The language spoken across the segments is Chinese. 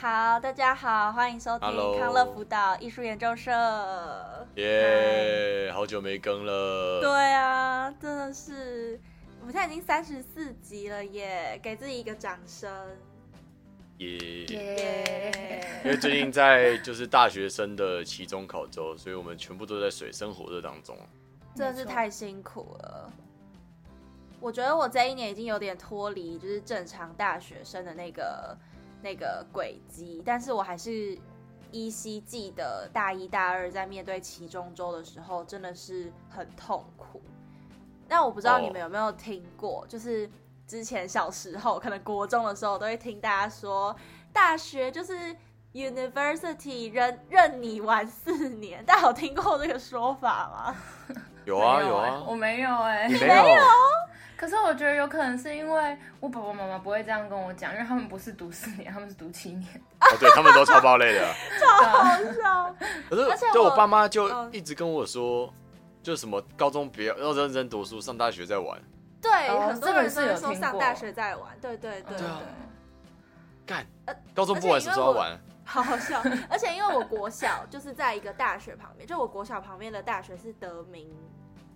好，大家好，欢迎收听康乐辅导艺术研究社。耶，好久没更了。对啊，真的是，我们现在已经三十四集了耶，给自己一个掌声。耶耶，因为最近在就是大学生的期中考周，所以我们全部都在水深火热当中，真的是太辛苦了。我觉得我这一年已经有点脱离，就是正常大学生的那个。那个轨迹，但是我还是依稀记得大一、大二在面对期中周的时候，真的是很痛苦。那我不知道你们有没有听过，oh. 就是之前小时候，可能国中的时候，都会听大家说，大学就是 university，任任你玩四年。大家有听过这个说法吗？有啊，有啊，我没有哎、欸，你没有。可是我觉得有可能是因为我爸爸妈妈不会这样跟我讲，因为他们不是读四年，他们是读七年。哦，对，他们都超爆累的，超好笑。可是，就我爸妈就一直跟我说，就什么高中不要要认真读书，上大学再玩。对，很多人是有说上大学再玩。对对对对。干，高中不玩，什么时候玩？好好笑。而且因为我国小就是在一个大学旁边，就我国小旁边的大学是德明。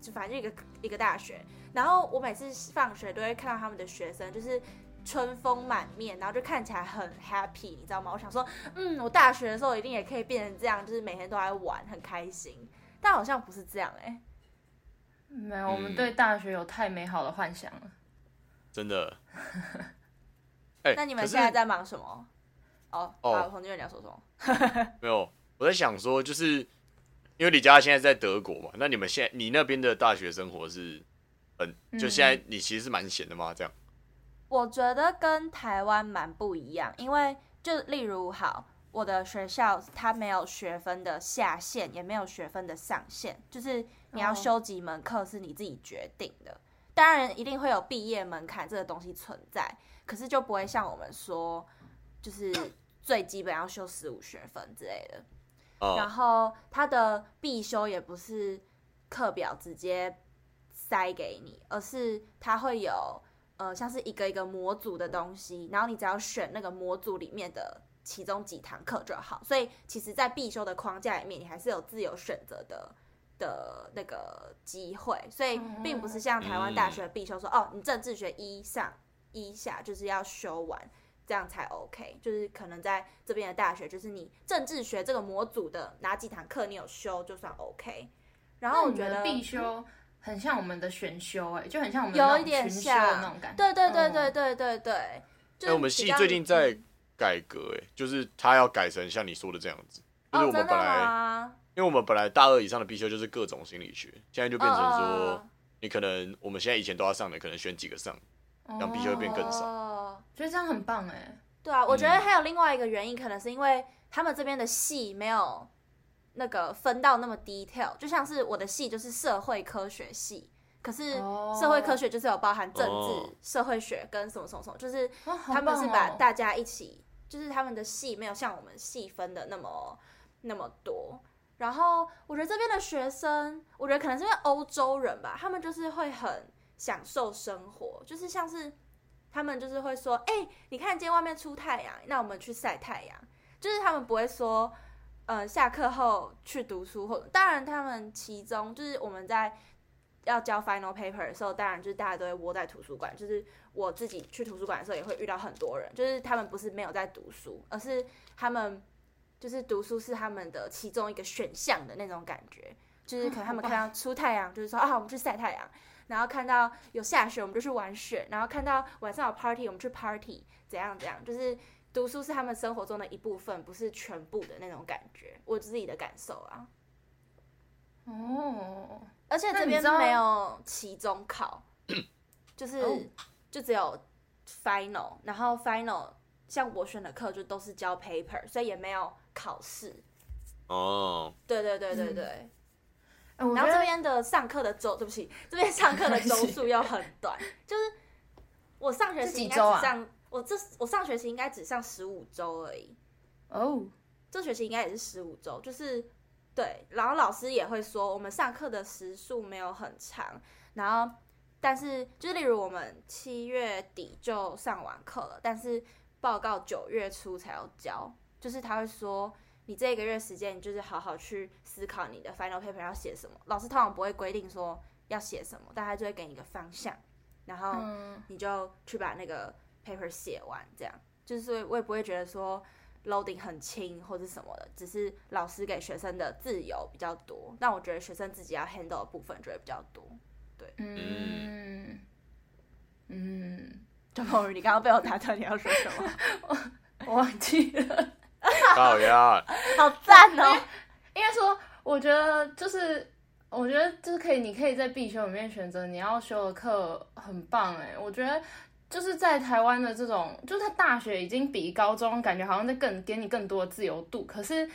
就反正一个一个大学，然后我每次放学都会看到他们的学生，就是春风满面，然后就看起来很 happy，你知道吗？我想说，嗯，我大学的时候一定也可以变成这样，就是每天都在玩，很开心。但好像不是这样哎、欸，没有，我们对大学有太美好的幻想了，嗯、真的。欸、那你们现在在忙什么？哦哦，彭俊你要说什么？没有，我在想说，就是。因为李佳现在在德国嘛，那你们现在你那边的大学生活是，嗯，就现在你其实是蛮闲的吗？这样？我觉得跟台湾蛮不一样，因为就例如好，我的学校它没有学分的下限，也没有学分的上限，就是你要修几门课是你自己决定的。当然一定会有毕业门槛这个东西存在，可是就不会像我们说，就是最基本要修十五学分之类的。然后他的必修也不是课表直接塞给你，而是他会有呃像是一个一个模组的东西，然后你只要选那个模组里面的其中几堂课就好。所以其实，在必修的框架里面，你还是有自由选择的的那个机会。所以并不是像台湾大学必修说，哦，你政治学一上一下就是要修完。这样才 OK，就是可能在这边的大学，就是你政治学这个模组的哪几堂课你有修就算 OK。然后我觉得必修很像我们的选修，哎，就很像我们有一点像那种感觉。对对对对对对对。哎、欸，我们系最近在改革，哎，就是他要改成像你说的这样子，就是我们本来，哦、因为我们本来大二以上的必修就是各种心理学，现在就变成说，你可能我们现在以前都要上的，可能选几个上，让必修会变更少。哦觉得这样很棒哎，对啊，我觉得还有另外一个原因，可能是因为他们这边的系没有那个分到那么 detail，就像是我的系就是社会科学系，可是社会科学就是有包含政治、oh. 社会学跟什么什么什么，就是他们是把大家一起，就是他们的系没有像我们细分的那么那么多。然后我觉得这边的学生，我觉得可能是因为欧洲人吧，他们就是会很享受生活，就是像是。他们就是会说，哎、你看今天外面出太阳，那我们去晒太阳。就是他们不会说，呃，下课后去读书，或当然他们其中就是我们在要交 final paper 的时候，当然就是大家都会窝在图书馆。就是我自己去图书馆的时候也会遇到很多人，就是他们不是没有在读书，而是他们就是读书是他们的其中一个选项的那种感觉。就是可能他们看到出太阳，就是说啊，我们去晒太阳。然后看到有下雪，我们就去玩雪；然后看到晚上有 party，我们去 party，怎样怎样？就是读书是他们生活中的一部分，不是全部的那种感觉。我自己的感受啊。哦，而且这边没有期中考，就是、哦、就只有 final。然后 final 像我选的课就都是交 paper，所以也没有考试。哦，对对对对对。嗯然后这边的上课的周，对不起，这边上课的周数又很短，就是我上学期应该只上，我这我上学期应该只上十五周而已。哦，这学期应该也是十五周，就是对。然后老师也会说，我们上课的时数没有很长，然后但是就是例如我们七月底就上完课了，但是报告九月初才要交，就是他会说你这一个月时间，你就是好好去思考你的 final paper 要写什么。老师通常不会规定说要写什么，但他就会给你一个方向，然后你就去把那个 paper 写完。这样就是我也不会觉得说 loading 很轻或者什么的，只是老师给学生的自由比较多，但我觉得学生自己要 handle 的部分就会比较多。对，嗯嗯。周鹏宇，你刚刚被我打断，你要说什么？我我忘记了。好呀，好赞哦！应该说，我觉得就是，我觉得就是可以，你可以在必修里面选择你要修的课，很棒哎！我觉得就是在台湾的这种，就是他大学已经比高中感觉好像在更给你更多的自由度，可是。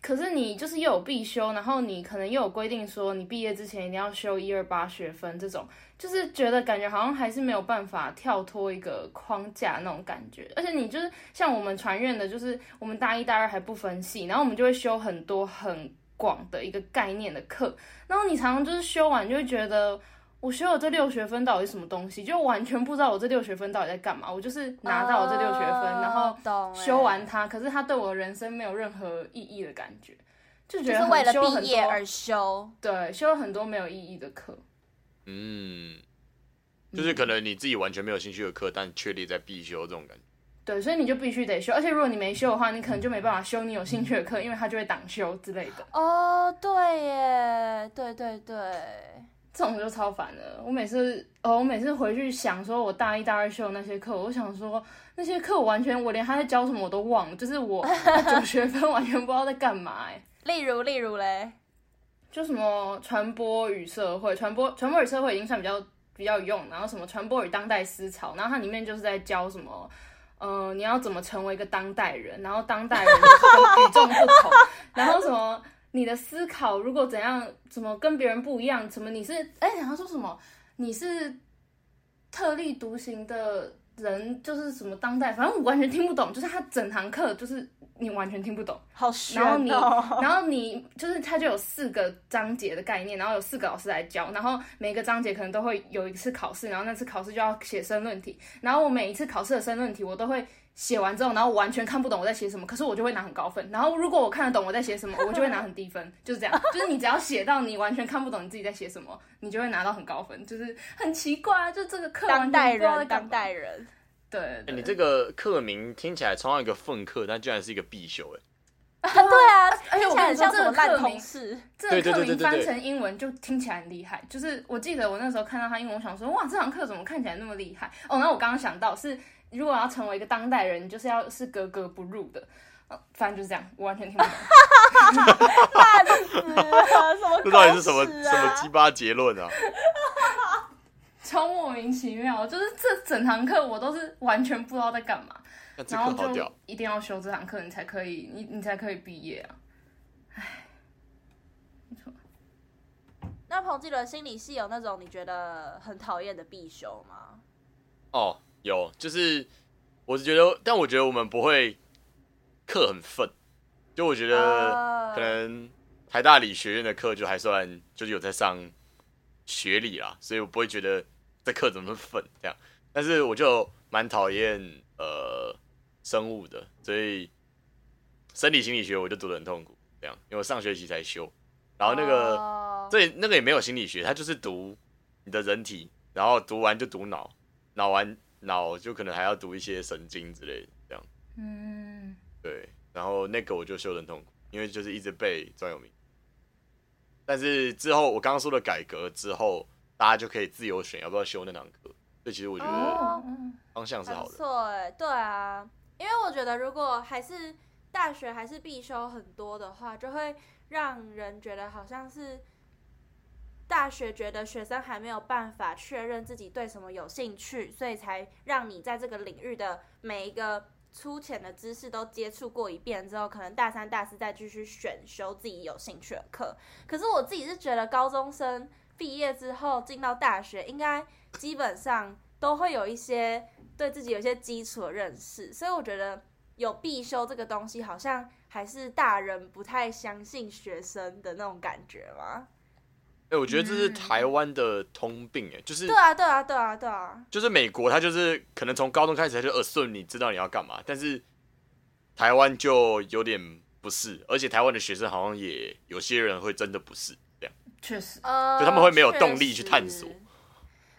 可是你就是又有必修，然后你可能又有规定说你毕业之前一定要修一二八学分，这种就是觉得感觉好像还是没有办法跳脱一个框架那种感觉。而且你就是像我们传院的，就是我们大一、大二还不分系，然后我们就会修很多很广的一个概念的课，然后你常常就是修完就会觉得。我修了这六学分到底是什么东西？就完全不知道我这六学分到底在干嘛。我就是拿到了这六学分，呃、然后修完它，可是它对我的人生没有任何意义的感觉，就觉得就是为了毕业而修。对，修了很多没有意义的课。嗯，就是可能你自己完全没有兴趣的课，但确立在必修这种感觉。对，所以你就必须得修，而且如果你没修的话，你可能就没办法修你有兴趣的课，因为它就会挡修之类的。哦，对耶，对对对。这种就超烦的。我每次，哦，我每次回去想说，我大一、大二修的那些课，我想说那些课我完全，我连他在教什么我都忘了，就是我 九学分完全不知道在干嘛。哎，例如，例如嘞，就什么传播与社会，传播传播与社会已经算比较比较有用，然后什么传播与当代思潮，然后它里面就是在教什么，嗯、呃，你要怎么成为一个当代人，然后当代人 与众不同，然后什么。你的思考如果怎样，怎么跟别人不一样？怎么你是哎？然后说什么？你是特立独行的人，就是什么当代？反正我完全听不懂。就是他整堂课就是你完全听不懂。好玄哦。然后你，然后你就是他就有四个章节的概念，然后有四个老师来教，然后每个章节可能都会有一次考试，然后那次考试就要写申论题，然后我每一次考试的申论题我都会。写完之后，然后我完全看不懂我在写什么，可是我就会拿很高分。然后如果我看得懂我在写什么，我就会拿很低分，就是这样。就是你只要写到你完全看不懂你自己在写什么，你就会拿到很高分。就是很奇怪啊，就这个课当代人，当代人。对，对，你这个课名听起来超像一个粪课，但居然是一个必修哎。对啊，而且我跟你说这个烂同事，这个课名翻成英文就听起来很厉害。就是我记得我那时候看到他英文，我想说哇，这堂课怎么看起来那么厉害？哦，那我刚刚想到是。如果要成为一个当代人，你就是要是格格不入的，反正就是这样，我完全听不懂。烂死了，什么？这到底是什么 什么鸡巴结论啊？超莫名其妙，就是这整堂课我都是完全不知道在干嘛，然后就一定要修这堂课，你才可以，你你才可以毕业啊！唉，没错。那彭继伦心理系有那种你觉得很讨厌的必修吗？哦。有，就是我是觉得，但我觉得我们不会课很粪，就我觉得可能台大理学院的课就还算就是有在上学理啦，所以我不会觉得这课怎么那么粪这样。但是我就蛮讨厌呃生物的，所以生理心理学我就读的很痛苦这样，因为我上学期才修，然后那个这那个也没有心理学，它就是读你的人体，然后读完就读脑，脑完。脑就可能还要读一些神经之类的，这样。嗯，对。然后那个我就修得很痛苦，因为就是一直背专有名。但是之后我刚刚说的改革之后，大家就可以自由选要不要修那堂课。所以其实我觉得方向是好的。错哎，对啊，因为我觉得如果还是大学还是必修很多的话，就会让人觉得好像是。大学觉得学生还没有办法确认自己对什么有兴趣，所以才让你在这个领域的每一个粗浅的知识都接触过一遍之后，可能大三、大四再继续选修自己有兴趣的课。可是我自己是觉得，高中生毕业之后进到大学，应该基本上都会有一些对自己有一些基础的认识，所以我觉得有必修这个东西，好像还是大人不太相信学生的那种感觉嘛。哎，我觉得这是台湾的通病，哎，就是对啊，对啊，对啊，对啊，就是美国，他就是可能从高中开始他就耳顺，你知道你要干嘛，但是台湾就有点不是，而且台湾的学生好像也有些人会真的不是这样，确实，呃，就他们会没有动力去探索。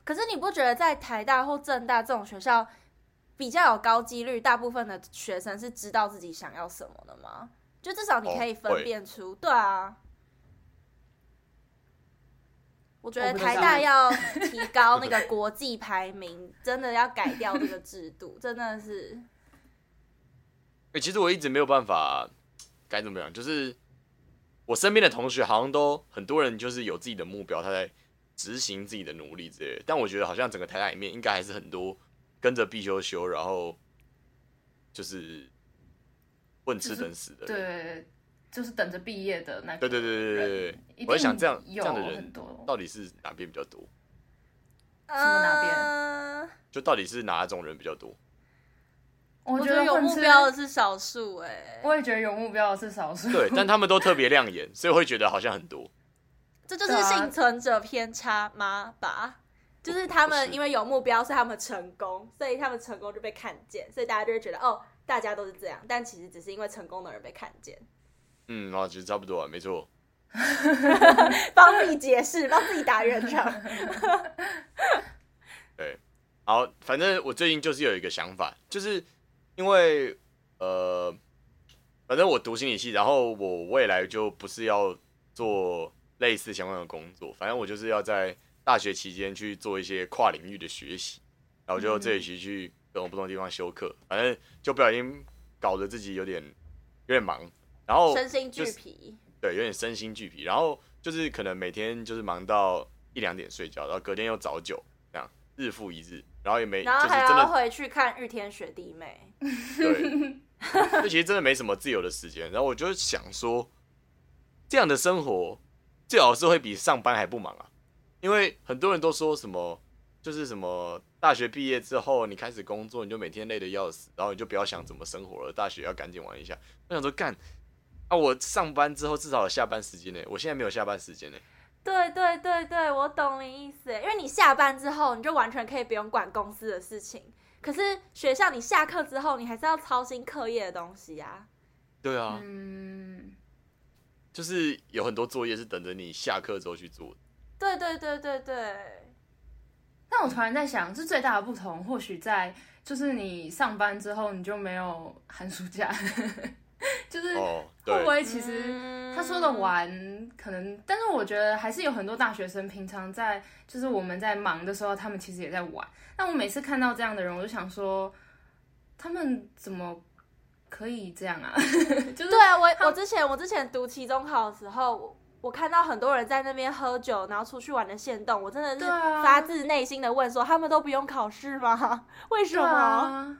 可是你不觉得在台大或政大这种学校比较有高几率，大部分的学生是知道自己想要什么的吗？就至少你可以分辨出，哦、对啊。我觉得台大 要提高那个国际排名，真的要改掉这个制度，真的是。哎、欸，其实我一直没有办法该怎么样，就是我身边的同学好像都很多人就是有自己的目标，他在执行自己的努力之类的。但我觉得好像整个台大里面应该还是很多跟着必修修，然后就是混吃等死的。对。就是等着毕业的那对对对对对对，我在想这样这样的人到底是哪边比较多？什么哪边？就到底是哪种人比较多？我觉得有目标的是少数哎，我也觉得有目标的是少数。对，但他们都特别亮眼，所以会觉得好像很多。这就是幸存者偏差吗？吧，就是他们因为有目标，所以他们成功，所以他们成功就被看见，所以大家就会觉得哦，大家都是这样，但其实只是因为成功的人被看见。嗯，啊，其实差不多啊，没错。帮自己解释，帮自己打圆场。对，好，反正我最近就是有一个想法，就是因为呃，反正我读心理系，然后我未来就不是要做类似相关的工作，反正我就是要在大学期间去做一些跨领域的学习，然后就这学期去各种不同的地方修课，反正就不小心搞得自己有点有点忙。然后、身心俱疲，对，有点身心俱疲。然后就是可能每天就是忙到一两点睡觉，然后隔天又早九，这样日复一日，然后也没，然后还要回去看日天雪地妹。对，这其实真的没什么自由的时间。然后我就想说，这样的生活最好是会比上班还不忙啊，因为很多人都说什么，就是什么大学毕业之后你开始工作，你就每天累得要死，然后你就不要想怎么生活了，大学要赶紧玩一下。我想说干。啊！我上班之后至少有下班时间呢，我现在没有下班时间呢。对对对对，我懂你意思，因为你下班之后，你就完全可以不用管公司的事情。可是学校，你下课之后，你还是要操心课业的东西啊。对啊，嗯，就是有很多作业是等着你下课之后去做。对对对对对。但我突然在想，这最大的不同，或许在就是你上班之后，你就没有寒暑假。就是会不会其实他说的玩可能，但是我觉得还是有很多大学生平常在就是我们在忙的时候，他们其实也在玩。但我每次看到这样的人，我就想说，他们怎么可以这样啊？就是对啊，我我之前我之前读期中考的时候，我看到很多人在那边喝酒，然后出去玩的线动，我真的是发自内心的问说，他们都不用考试吗？为什么？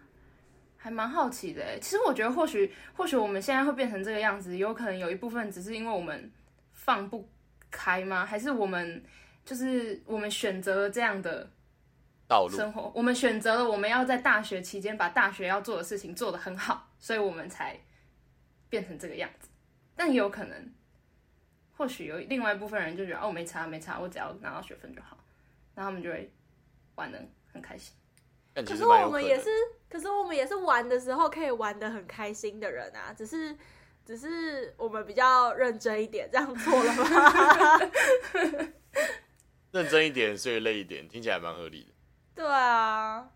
还蛮好奇的，其实我觉得或许或许我们现在会变成这个样子，有可能有一部分只是因为我们放不开吗？还是我们就是我们选择了这样的道路生活，我们选择了我们要在大学期间把大学要做的事情做得很好，所以我们才变成这个样子。但也有可能，或许有另外一部分人就觉得哦，没差没差，我只要拿到学分就好，然后他们就会玩的很开心。可是我们也是。可是我们也是玩的时候可以玩得很开心的人啊，只是只是我们比较认真一点，这样做了吗？认真一点，所以累一点，听起来蛮合理的。对啊，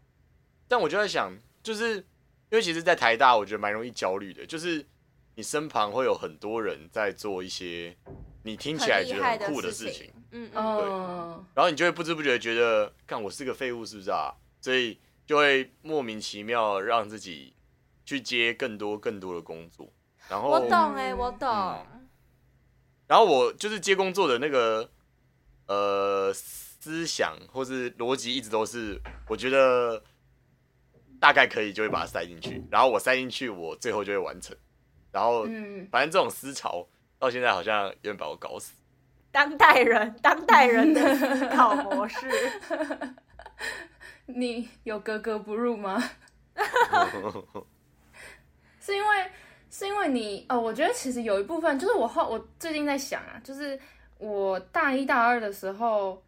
但我就在想，就是因为其实，在台大，我觉得蛮容易焦虑的，就是你身旁会有很多人在做一些你听起来觉得很酷的事情，嗯嗯，对，然后你就会不知不觉觉得，看我是个废物，是不是啊？所以。就会莫名其妙让自己去接更多更多的工作，然后我懂哎、欸，我懂、嗯。然后我就是接工作的那个呃思想或是逻辑一直都是，我觉得大概可以就会把它塞进去，然后我塞进去，我最后就会完成。然后反正这种思潮到现在好像有点把我搞死。当代人，当代人的 思考模式。你有格格不入吗？是因为是因为你哦，我觉得其实有一部分就是我后我最近在想啊，就是我大一大二的时候，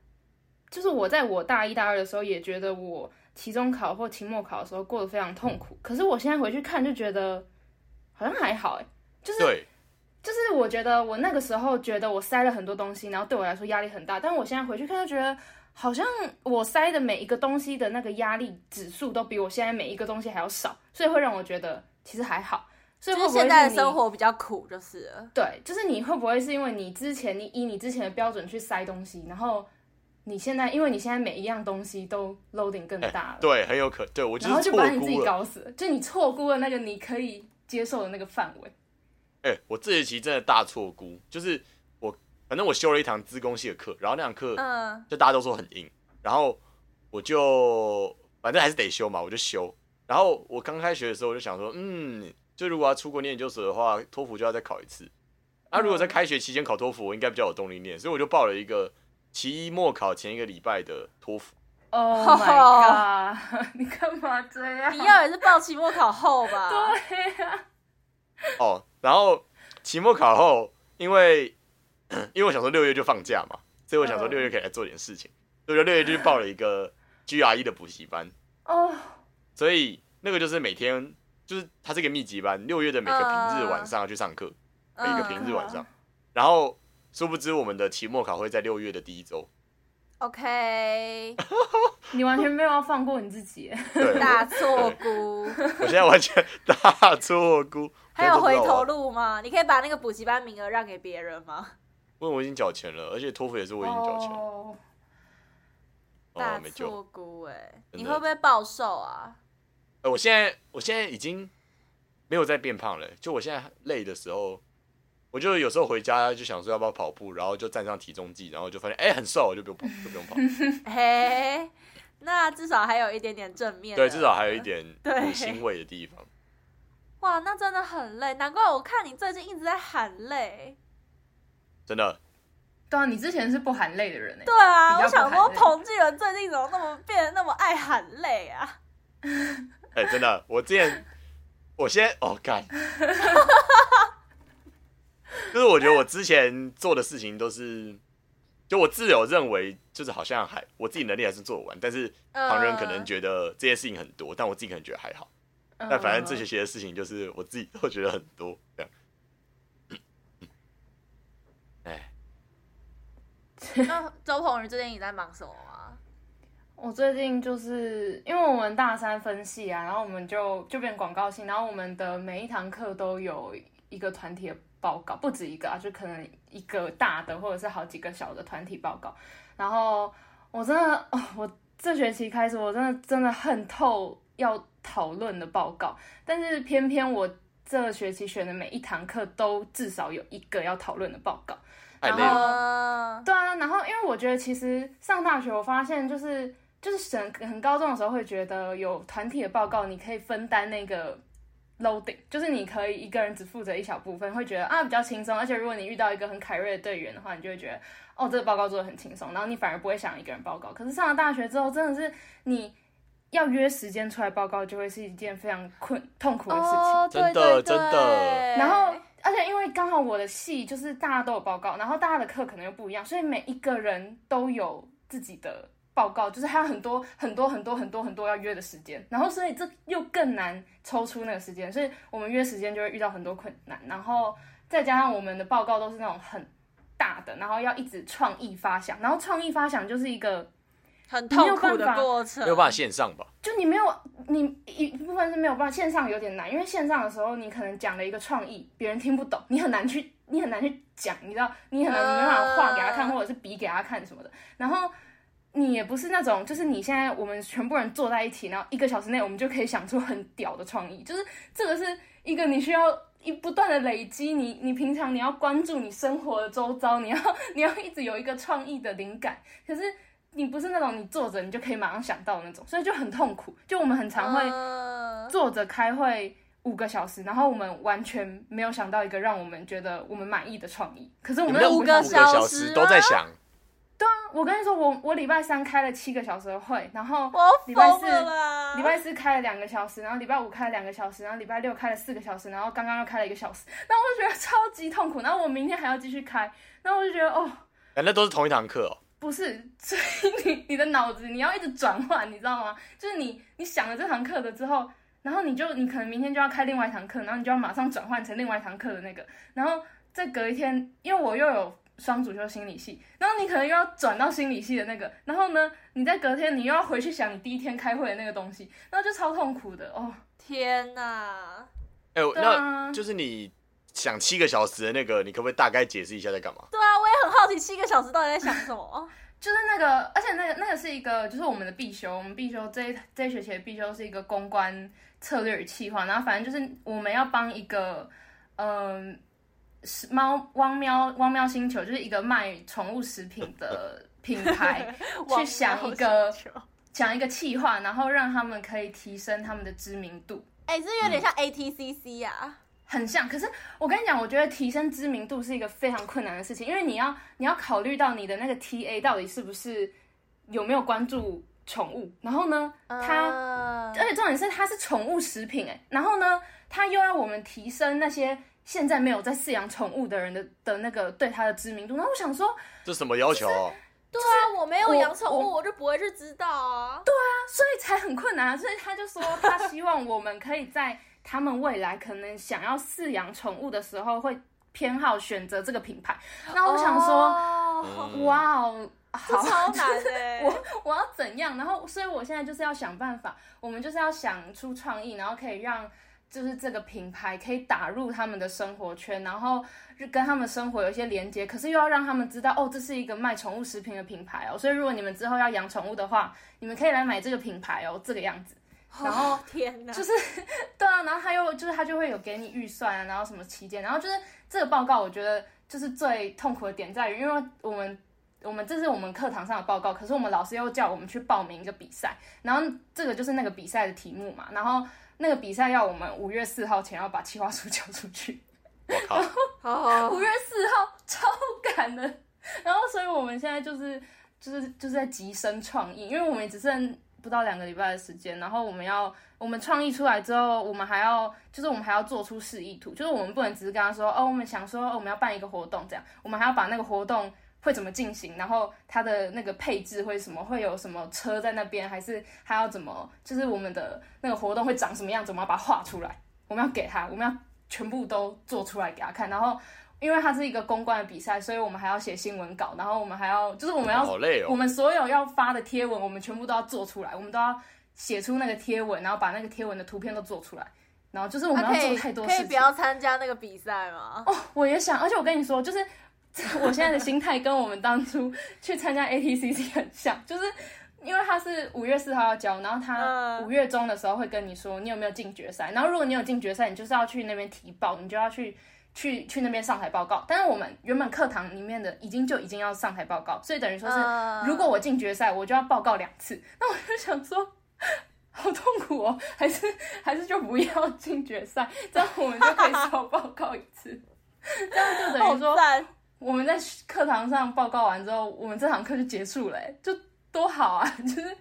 就是我在我大一大二的时候也觉得我期中考或期末考的时候过得非常痛苦。可是我现在回去看就觉得好像还好哎，就是对，就是我觉得我那个时候觉得我塞了很多东西，然后对我来说压力很大。但是我现在回去看就觉得好像我塞的每一个东西的那个压力指数都比我现在每一个东西还要少，所以会让我觉得其实还好。所以会不会是现在的生活比较苦，就是。对，就是你会不会是因为你之前你以你之前的标准去塞东西，然后你现在因为你现在每一样东西都 loading 更大了，对，很有可对我就然后就把你自己搞死了，就你错估了那个你可以接受的那个范围。哎、欸，我这学期真的大错估，就是反正我修了一堂资工系的课，然后那堂课嗯，就大家都说很硬，然后我就反正还是得修嘛，我就修。然后我刚开学的时候我就想说，嗯。就如果要出国念研究所的话，托福就要再考一次。那、啊、如果在开学期间考托福，我应该比较有动力念，所以我就报了一个期末考前一个礼拜的托福。Oh my god！你干嘛这样？你要也是报期末考后吧？对呀、啊。哦，然后期末考后，因为 因为我想说六月就放假嘛，所以我想说六月可以来做点事情，所以我就六月就去报了一个 GRE 的补习班。哦。Oh. 所以那个就是每天。就是它是一个密集班，六月的每个平日晚上要去上课，每个平日晚上。然后殊不知我们的期末考会在六月的第一周。OK，你完全没有要放过你自己，大错估。我现在完全大错估。还有回头路吗？你可以把那个补习班名额让给别人吗？因为我已经缴钱了，而且托福也是我已经缴钱了。Oh, 大错估哎，你会不会暴瘦啊？呃，我现在我现在已经没有在变胖了。就我现在累的时候，我就有时候回家就想说要不要跑步，然后就站上体重计，然后就发现哎、欸、很瘦，我就不用跑，就不用跑。嘿，那至少还有一点点正面。对，至少还有一点 对欣慰的地方。哇，那真的很累，难怪我看你最近一直在喊累。真的？对啊，你之前是不喊累的人哎。对啊，我想说彭季伦最近怎么那么变得那么爱喊累啊？哎、欸，真的，我之前，我先哦干，就是我觉得我之前做的事情都是，就我自有认为，就是好像还我自己能力还是做完，但是旁人可能觉得这件事情很多，但我自己可能觉得还好。但反正这些些的事情，就是我自己都觉得很多这样。哎，那周鹏宇最近你在忙什么？我最近就是因为我们大三分系啊，然后我们就就变广告系，然后我们的每一堂课都有一个团体的报告，不止一个啊，就可能一个大的或者是好几个小的团体报告。然后我真的，哦，我这学期开始，我真的真的恨透要讨论的报告，但是偏偏我这学期选的每一堂课都至少有一个要讨论的报告。然后，对啊，然后因为我觉得其实上大学，我发现就是。就是很很高中的时候会觉得有团体的报告，你可以分担那个 loading，就是你可以一个人只负责一小部分，会觉得啊比较轻松。而且如果你遇到一个很凯瑞的队员的话，你就会觉得哦这个报告做的很轻松，然后你反而不会想一个人报告。可是上了大学之后，真的是你要约时间出来报告，就会是一件非常困痛苦的事情。哦、对对对真的真的。然后而且因为刚好我的戏就是大家都有报告，然后大家的课可能又不一样，所以每一个人都有自己的。报告就是还有很多很多很多很多很多要约的时间，然后所以这又更难抽出那个时间，所以我们约时间就会遇到很多困难，然后再加上我们的报告都是那种很大的，然后要一直创意发想，然后创意发想就是一个很痛苦的过程，没有办法线上吧？就你没有你一部分是没有办法线上有点难，因为线上的时候你可能讲了一个创意，别人听不懂，你很难去你很难去讲，你知道你很难你没办法画给他看，或者是比给他看什么的，然后。你也不是那种，就是你现在我们全部人坐在一起，然后一个小时内我们就可以想出很屌的创意，就是这个是一个你需要一不断的累积，你你平常你要关注你生活的周遭，你要 你要一直有一个创意的灵感，可是你不是那种你坐着你就可以马上想到的那种，所以就很痛苦。就我们很常会坐着开会五个小时，然后我们完全没有想到一个让我们觉得我们满意的创意，可是我们五个小时都在想。对啊，我跟你说，我我礼拜三开了七个小时的会，然后礼拜四礼拜四开了两个小时，然后礼拜五开了两个小时，然后礼拜六开了四个小时，然后刚刚又开了一个小时，那我就觉得超级痛苦。然后我明天还要继续开，那我就觉得哦，哎，那都是同一堂课哦。不是，所以你你的脑子你要一直转换，你知道吗？就是你你想了这堂课的之后，然后你就你可能明天就要开另外一堂课，然后你就要马上转换成另外一堂课的那个，然后再隔一天，因为我又有双主修心理系，然后你可能又要转到心理系的那个，然后呢，你在隔天你又要回去想你第一天开会的那个东西，然后就超痛苦的哦。天哪！哎、欸，那就是你想七个小时的那个，你可不可以大概解释一下在干嘛？对啊，我也很好奇七个小时到底在想什么。就是那个，而且那个那个是一个，就是我们的必修，我们必修这这一学期的必修是一个公关策略与企划，然后反正就是我们要帮一个，嗯、呃，猫汪喵汪喵星球，就是一个卖宠物食品的 品牌，去想一个想一个企划，然后让他们可以提升他们的知名度。哎、欸，这有点像 ATCC 呀、啊。很像，可是我跟你讲，我觉得提升知名度是一个非常困难的事情，因为你要你要考虑到你的那个 TA 到底是不是有没有关注宠物，然后呢，它、uh... 而且重点是它是宠物食品哎，然后呢，它又要我们提升那些现在没有在饲养宠物的人的的那个对它的知名度，那我想说，这什么要求？对啊，我没有养宠物我，我就不会去知道啊。对啊，所以才很困难啊，所以他就说他希望我们可以在。他们未来可能想要饲养宠物的时候，会偏好选择这个品牌。那我想说，oh, 哇哦，好超难的。我我要怎样？然后，所以我现在就是要想办法，我们就是要想出创意，然后可以让就是这个品牌可以打入他们的生活圈，然后就跟他们生活有一些连接。可是又要让他们知道，哦，这是一个卖宠物食品的品牌哦。所以如果你们之后要养宠物的话，你们可以来买这个品牌哦，这个样子。然后天哪，就是对啊，然后他又就是他就会有给你预算啊，然后什么期间，然后就是这个报告，我觉得就是最痛苦的点在于，因为我们我们这是我们课堂上的报告，可是我们老师又叫我们去报名一个比赛，然后这个就是那个比赛的题目嘛，然后那个比赛要我们五月四号前要把企划书 交出去，我靠，五月四号超赶的，然后所以我们现在就是就是就是在急升创意，因为我们只剩。不到两个礼拜的时间，然后我们要我们创意出来之后，我们还要就是我们还要做出示意图，就是我们不能只是跟他说哦，我们想说，我们要办一个活动这样，我们还要把那个活动会怎么进行，然后它的那个配置会什么，会有什么车在那边，还是还要怎么，就是我们的那个活动会长什么样子，我们要把它画出来，我们要给他，我们要全部都做出来给他看，然后。因为它是一个公关的比赛，所以我们还要写新闻稿，然后我们还要就是我们要，好累哦，我们所有要发的贴文，我们全部都要做出来，我们都要写出那个贴文，然后把那个贴文的图片都做出来，然后就是我们要做太多事情。可以不要参加那个比赛吗？哦，我也想，而且我跟你说，就是我现在的心态跟我们当初去参加 ATCC 很像，就是因为他是五月四号要交，然后他五月中的时候会跟你说你有没有进决赛，然后如果你有进决赛，你就是要去那边提报，你就要去。去去那边上台报告，但是我们原本课堂里面的已经就已经要上台报告，所以等于说是，如果我进决赛，我就要报告两次。那我就想说，好痛苦哦，还是还是就不要进决赛，这样我们就可以少报告一次。这样就等于说，我们在课堂上报告完之后，我们这堂课就结束了，就多好啊！就是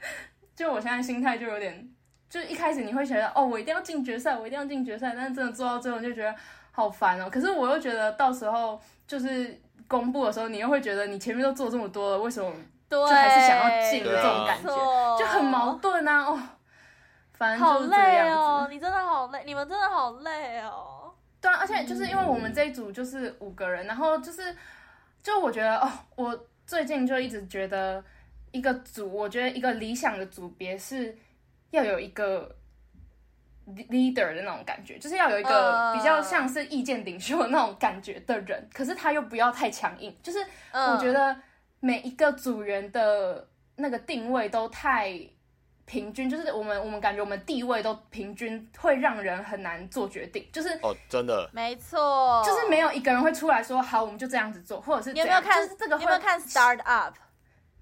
就我现在心态就有点，就一开始你会觉得哦，我一定要进决赛，我一定要进决赛，但是真的做到最后就觉得。好烦哦！可是我又觉得到时候就是公布的时候，你又会觉得你前面都做这么多了，为什么就还是想要进的这种感觉，就很矛盾啊！哦，反正就是这个样子。好累哦，你真的好累，你们真的好累哦。对啊，而且就是因为我们这一组就是五个人，然后就是就我觉得哦，我最近就一直觉得一个组，我觉得一个理想的组别是要有一个。Leader 的那种感觉，就是要有一个比较像是意见领袖的那种感觉的人，可是他又不要太强硬。就是我觉得每一个组员的那个定位都太平均，就是我们我们感觉我们地位都平均，会让人很难做决定。就是哦，真的，没错，就是没有一个人会出来说好，我们就这样子做，或者是你有没有看、就是、这个？你有没有看 Start Up？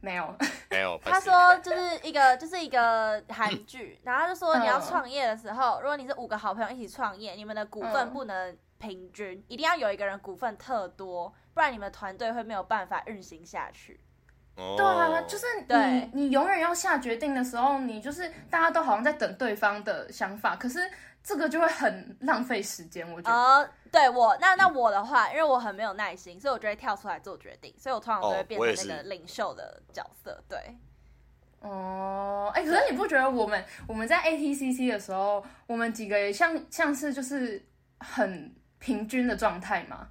没有，没有。他说就是一个就是一个韩剧，然后他就说你要创业的时候，如果你是五个好朋友一起创业，你们的股份不能平均，一定要有一个人股份特多，不然你们团队会没有办法运行下去。对啊，就是你你永远要下决定的时候，你就是大家都好像在等对方的想法，可是这个就会很浪费时间。我觉得，呃，对我那那我的话，因为我很没有耐心，所以我就会跳出来做决定，所以我通常都会变成那个领袖的角色。对，哦，哎，可是你不觉得我们我们在 ATCC 的时候，我们几个也像像是就是很平均的状态吗？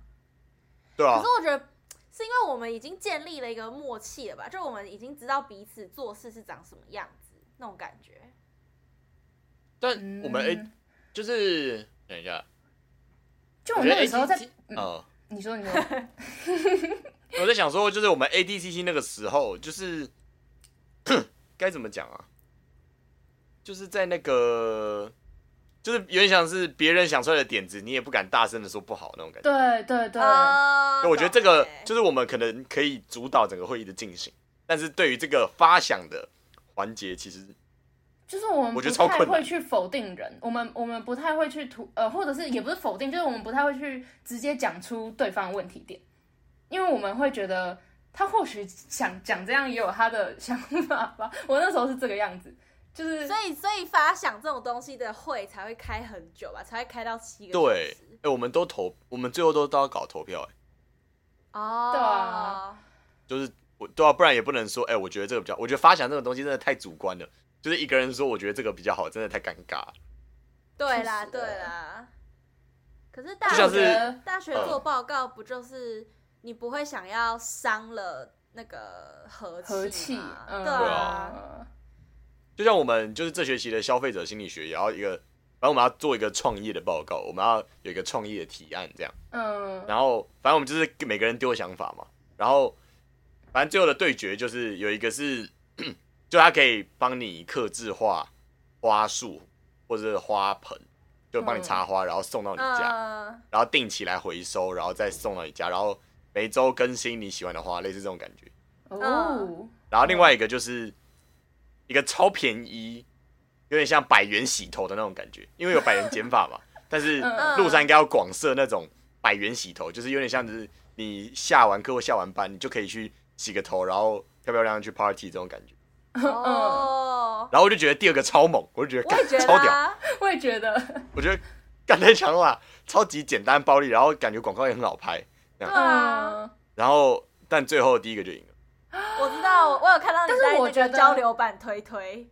对啊。可是我觉得是因为我们已经建立了一个默契了吧？就我们已经知道彼此做事是长什么样子，那种感觉。但我们 A、嗯、就是等一下，就我们那个时候在，嗯、呃，你说你说，我在想说，就是我们 ADCC 那个时候，就是 该怎么讲啊？就是在那个，就是有点像是别人想出来的点子，你也不敢大声的说不好那种感觉。对对对，啊、我觉得这个就是我们可能可以主导整个会议的进行，但是对于这个发想的环节，其实。就是我们不太会去否定人，我，我们我们不太会去图呃，或者是也不是否定，就是我们不太会去直接讲出对方的问题点，因为我们会觉得他或许想讲这样也有他的想法吧。我那时候是这个样子，就是所以所以发想这种东西的会才会开很久吧，才会开到七个。对，哎、欸，我们都投，我们最后都都要搞投票、欸，哎，哦，对啊，就是我对啊，不然也不能说，哎、欸，我觉得这个比较，我觉得发想这种东西真的太主观了。就是一个人说，我觉得这个比较好，真的太尴尬。对啦，对啦。可是大学是大学做报告，不就是你不会想要伤了那个和和气？对啊。就像我们就是这学期的消费者心理学，也要一个，反正我们要做一个创业的报告，我们要有一个创业的提案，这样。嗯。然后，反正我们就是每个人丢想法嘛，然后，反正最后的对决就是有一个是。就它可以帮你刻字画花束或者是花盆，就帮你插花，然后送到你家，然后定期来回收，然后再送到你家，然后每周更新你喜欢的花，类似这种感觉。哦。然后另外一个就是一个超便宜，有点像百元洗头的那种感觉，因为有百元减法嘛。但是路上应该要广设那种百元洗头，就是有点像是你下完课或下完班，你就可以去洗个头，然后漂漂亮亮去 party 这种感觉。哦，然后我就觉得第二个超猛，我就觉得，觉得超屌，我也觉得，我觉得干太强了吧，超级简单暴力，然后感觉广告也很好拍，这样，嗯，然后但最后第一个就赢了，我知道，我有看到你在那个交流版推推，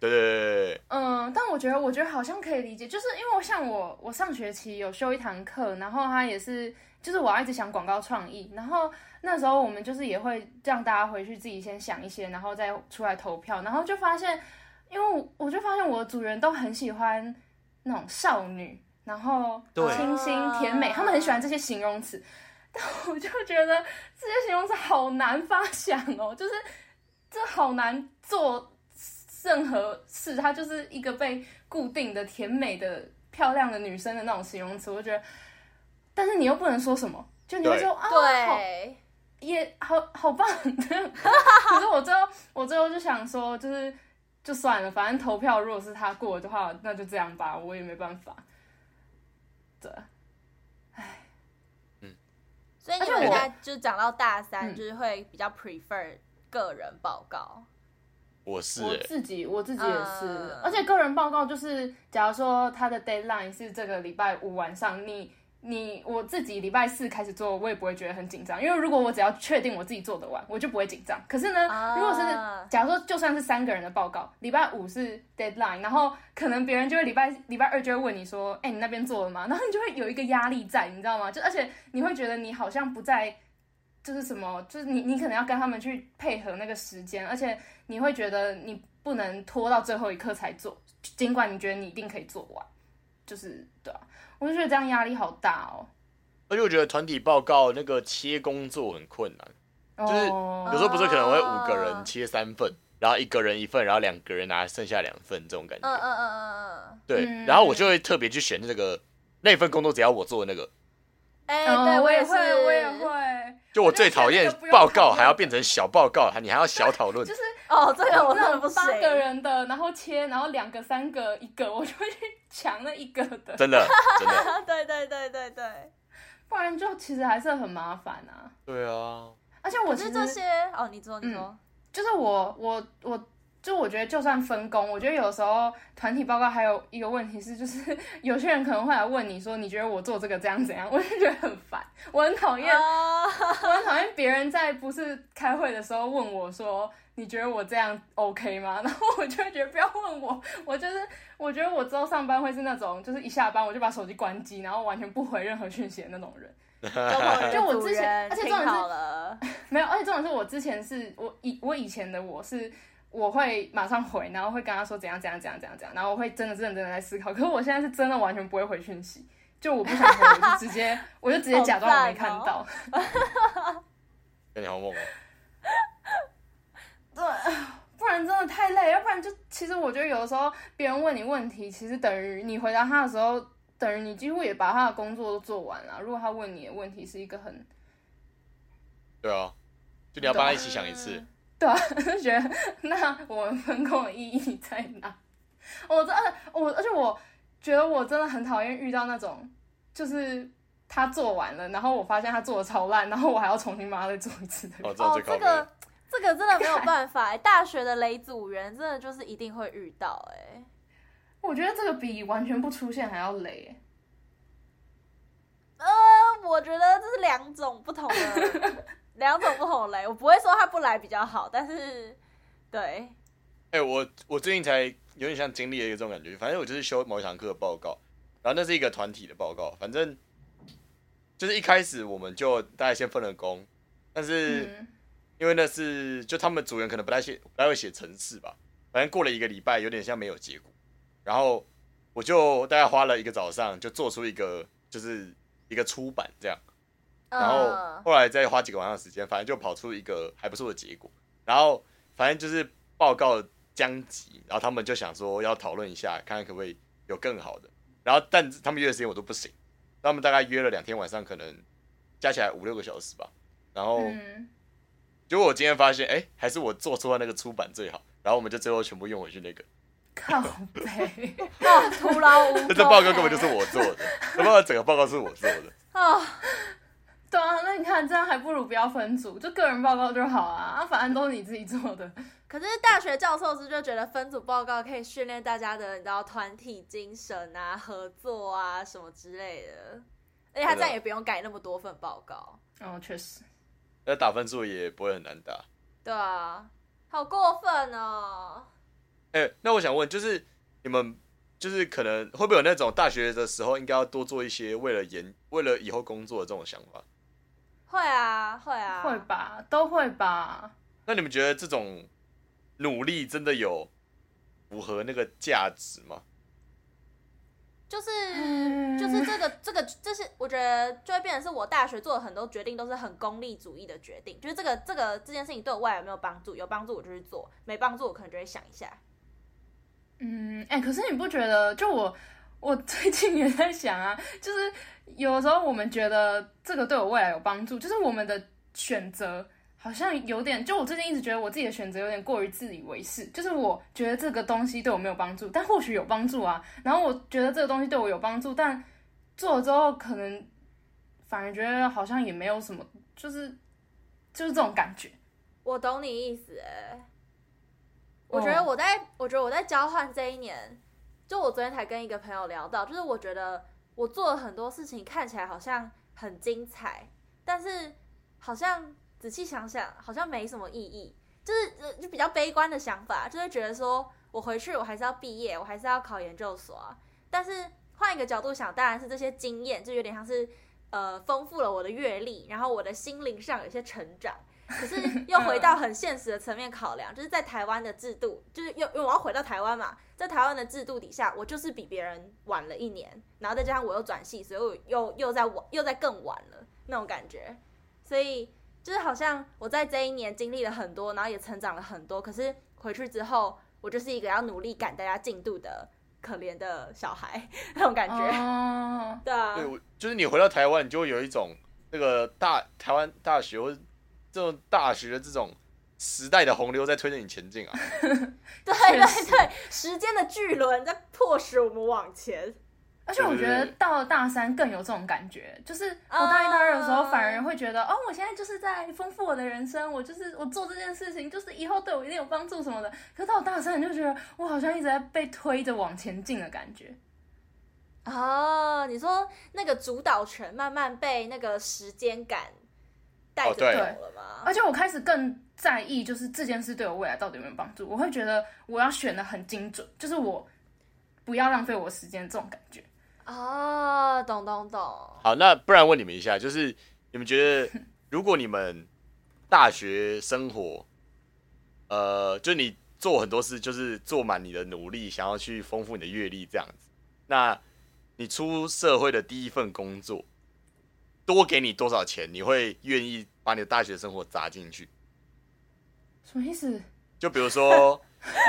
对对对对，嗯，但我觉得我觉得好像可以理解，就是因为我像我我上学期有修一堂课，然后他也是，就是我要一直想广告创意，然后。那时候我们就是也会让大家回去自己先想一些，然后再出来投票，然后就发现，因为我我就发现我的组员都很喜欢那种少女，然后清新甜美，他们很喜欢这些形容词，但我就觉得这些形容词好难发想哦，就是这好难做任何事，它就是一个被固定的甜美的漂亮的女生的那种形容词，我觉得，但是你又不能说什么，就你会说啊，对。也好好棒，可是我最后我最后就想说，就是就算了，反正投票如果是他过的话，那就这样吧，我也没办法。对，唉，嗯，所以你们现在就是讲到大三，就是会比较 prefer 个人报告。我是我自己，我自己也是，嗯、而且个人报告就是，假如说他的 deadline 是这个礼拜五晚上，你。你我自己礼拜四开始做，我也不会觉得很紧张，因为如果我只要确定我自己做得完，我就不会紧张。可是呢，如果是假如说就算是三个人的报告，礼拜五是 deadline，然后可能别人就会礼拜礼拜二就会问你说，哎、欸，你那边做了吗？然后你就会有一个压力在，你知道吗？就而且你会觉得你好像不在，就是什么，就是你你可能要跟他们去配合那个时间，而且你会觉得你不能拖到最后一刻才做，尽管你觉得你一定可以做完，就是对啊。我就觉得这样压力好大哦，而且我觉得团体报告那个切工作很困难，就是有时候不是可能会五个人切三份，然后一个人一份，然后两个人拿剩下两份这种感觉。嗯嗯嗯嗯嗯。对，然后我就会特别去选那个那份工作，只要我做的那个。哎，对我也会，我也会。就我最讨厌报告还要变成小报告，还你还要小讨论。就是哦，这个我真的不行。八个人的，然后切，然后两个、三个、一个，我就会去抢那一个的。真的，真的。对对对对对，不然就其实还是很麻烦啊。对啊。而且我其实这些哦，你说你说，就是我我我就我觉得就算分工，我觉得有时候团体报告还有一个问题是，就是有些人可能会来问你说，你觉得我做这个这样怎样？我就觉得很烦，我很讨厌，uh... 我很讨厌别人在不是开会的时候问我说，你觉得我这样 OK 吗？然后我就会觉得不要问我，我就是我觉得我之后上班会是那种，就是一下班我就把手机关机，然后完全不回任何讯息的那种人。就我之前，而且重点是 没有，而且重点是我之前是我以我以前的我是。我会马上回，然后会跟他说怎样怎样怎样怎样怎样，然后我会真的认真的在思考。可是我现在是真的完全不会回讯息，就我不想回，我就直接我就直接假装我没看到。跟你好梦哦。对，不然真的太累，要不然就其实我觉得有的时候别人问你问题，其实等于你回答他的时候，等于你几乎也把他的工作都做完了。如果他问你的问题是一个很，对啊，就你要帮他一起想一次。对啊，就觉得那我们分工的意义在哪？我真的，我而且我觉得我真的很讨厌遇到那种，就是他做完了，然后我发现他做的超烂，然后我还要重新帮他再做一次的。哦，这个这个真的没有办法，大学的雷组员真的就是一定会遇到哎。我觉得这个比完全不出现还要雷。呃，我觉得这是两种不同的。两种不同的雷，我不会说他不来比较好，但是，对，哎、欸，我我最近才有点像经历了一个这种感觉，反正我就是修某一堂课的报告，然后那是一个团体的报告，反正就是一开始我们就大家先分了工，但是因为那是就他们组员可能不太写不太会写程式吧，反正过了一个礼拜，有点像没有结果，然后我就大概花了一个早上就做出一个就是一个出版这样。然后后来再花几个晚上的时间，反正就跑出一个还不错的结果。然后反正就是报告将急，然后他们就想说要讨论一下，看看可不可以有更好的。然后但他们约的时间我都不行，他们大概约了两天晚上，可能加起来五六个小时吧。然后结果我今天发现，哎，还是我做出来那个出版最好。然后我们就最后全部用回去那个。靠背，那，徒劳无功。这报告根本就是我做的，这报告整个报告是我做的。啊。对啊，那你看这样还不如不要分组，就个人报告就好啊，反正都是你自己做的。可是大学教授是就觉得分组报告可以训练大家的，你知道团体精神啊、合作啊什么之类的，而且他这样也不用改那么多份报告。哦，确实。那打分数也不会很难打。对啊，好过分哦。哎、欸，那我想问，就是你们就是可能会不会有那种大学的时候应该要多做一些为了研、为了以后工作的这种想法？会啊，会啊，会吧，都会吧。那你们觉得这种努力真的有符合那个价值吗？就是，就是这个，这个，这是我觉得就会变成是我大学做的很多决定都是很功利主义的决定。就是这个，这个这件事情对我未来有没有帮助？有帮助我就去做，没帮助我可能就会想一下。嗯，哎、欸，可是你不觉得？就我，我最近也在想啊，就是。有的时候我们觉得这个对我未来有帮助，就是我们的选择好像有点，就我最近一直觉得我自己的选择有点过于自以为是，就是我觉得这个东西对我没有帮助，但或许有帮助啊。然后我觉得这个东西对我有帮助，但做了之后可能反而觉得好像也没有什么，就是就是这种感觉。我懂你意思，哎，我觉得我在，我觉得我在交换这一年，就我昨天才跟一个朋友聊到，就是我觉得。我做了很多事情，看起来好像很精彩，但是好像仔细想想，好像没什么意义。就是就比较悲观的想法，就会觉得说我回去我还是要毕业，我还是要考研究所啊。但是换一个角度想，当然是这些经验就有点像是呃丰富了我的阅历，然后我的心灵上有一些成长。可是又回到很现实的层面考量，就是在台湾的制度，就是又因为我要回到台湾嘛，在台湾的制度底下，我就是比别人晚了一年，然后再加上我又转系，所以我又又在晚，又在更晚了那种感觉。所以就是好像我在这一年经历了很多，然后也成长了很多。可是回去之后，我就是一个要努力赶大家进度的可怜的小孩 那种感觉。哦，对啊，对，就是你回到台湾，你就会有一种那个大台湾大学或。这种大学的这种时代的洪流在推着你前进啊！对对对，时间的巨轮在迫使我们往前。而且我觉得到了大三更有这种感觉，就是我大一、大二的时候，反而会觉得，uh... 哦，我现在就是在丰富我的人生，我就是我做这件事情，就是以后对我一定有帮助什么的。可是到大三，你就觉得我好像一直在被推着往前进的感觉。哦，你说那个主导权慢慢被那个时间感带着走了吗？而且我开始更在意，就是这件事对我未来到底有没有帮助。我会觉得我要选的很精准，就是我不要浪费我时间这种感觉。哦，懂懂懂。好，那不然问你们一下，就是你们觉得，如果你们大学生活，呃，就你做很多事，就是做满你的努力，想要去丰富你的阅历这样子，那你出社会的第一份工作，多给你多少钱，你会愿意把你的大学生活砸进去？什么意思？就比如说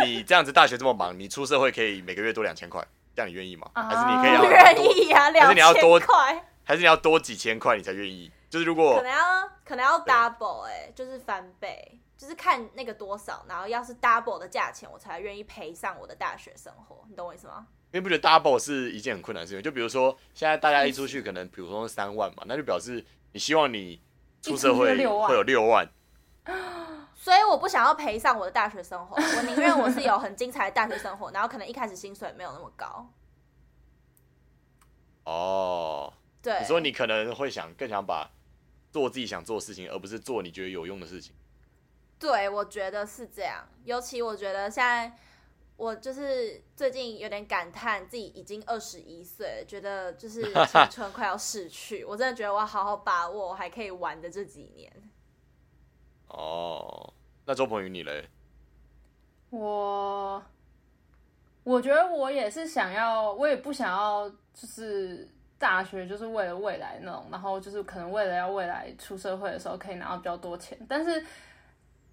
你这样子，大学这么忙，你出社会可以每个月多两千块。这样你愿意吗？还是你可以要多？愿意啊，两千块。还是你要多块？还是你要多几千块你才愿意？就是如果可能要可能要 double 哎、欸，就是翻倍，就是看那个多少，然后要是 double 的价钱，我才愿意赔上我的大学生活。你懂我意思吗？因为不觉得 double 是一件很困难的事情。就比如说现在大家一出去，可能比如说三万嘛，那就表示你希望你出社会会有六万。所以我不想要赔上我的大学生活，我宁愿我是有很精彩的大学生活，然后可能一开始薪水没有那么高。哦，对，你说你可能会想更想把做自己想做的事情，而不是做你觉得有用的事情。对，我觉得是这样。尤其我觉得现在我就是最近有点感叹自己已经二十一岁，觉得就是青春快要逝去。我真的觉得我要好好把握我还可以玩的这几年。哦，那周鹏宇你嘞？我我觉得我也是想要，我也不想要，就是大学就是为了未来那种，然后就是可能为了要未来出社会的时候可以拿到比较多钱。但是，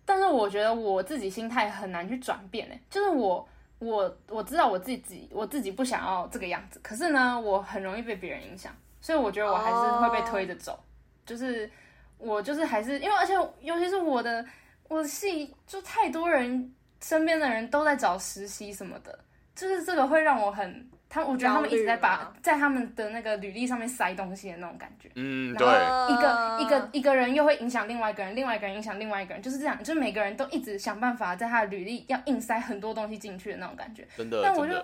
但是我觉得我自己心态很难去转变诶，就是我我我知道我自己自己我自己不想要这个样子，可是呢，我很容易被别人影响，所以我觉得我还是会被推着走，就是。我就是还是因为，而且尤其是我的我的系就太多人，身边的人都在找实习什么的，就是这个会让我很，他我觉得他们一直在把在他们的那个履历上面塞东西的那种感觉。嗯，对。一个一个一个人又会影响另外一个人，另外一个人影响另外一个人，就是这样，就是每个人都一直想办法在他的履历要硬塞很多东西进去的那种感觉。真的。但我就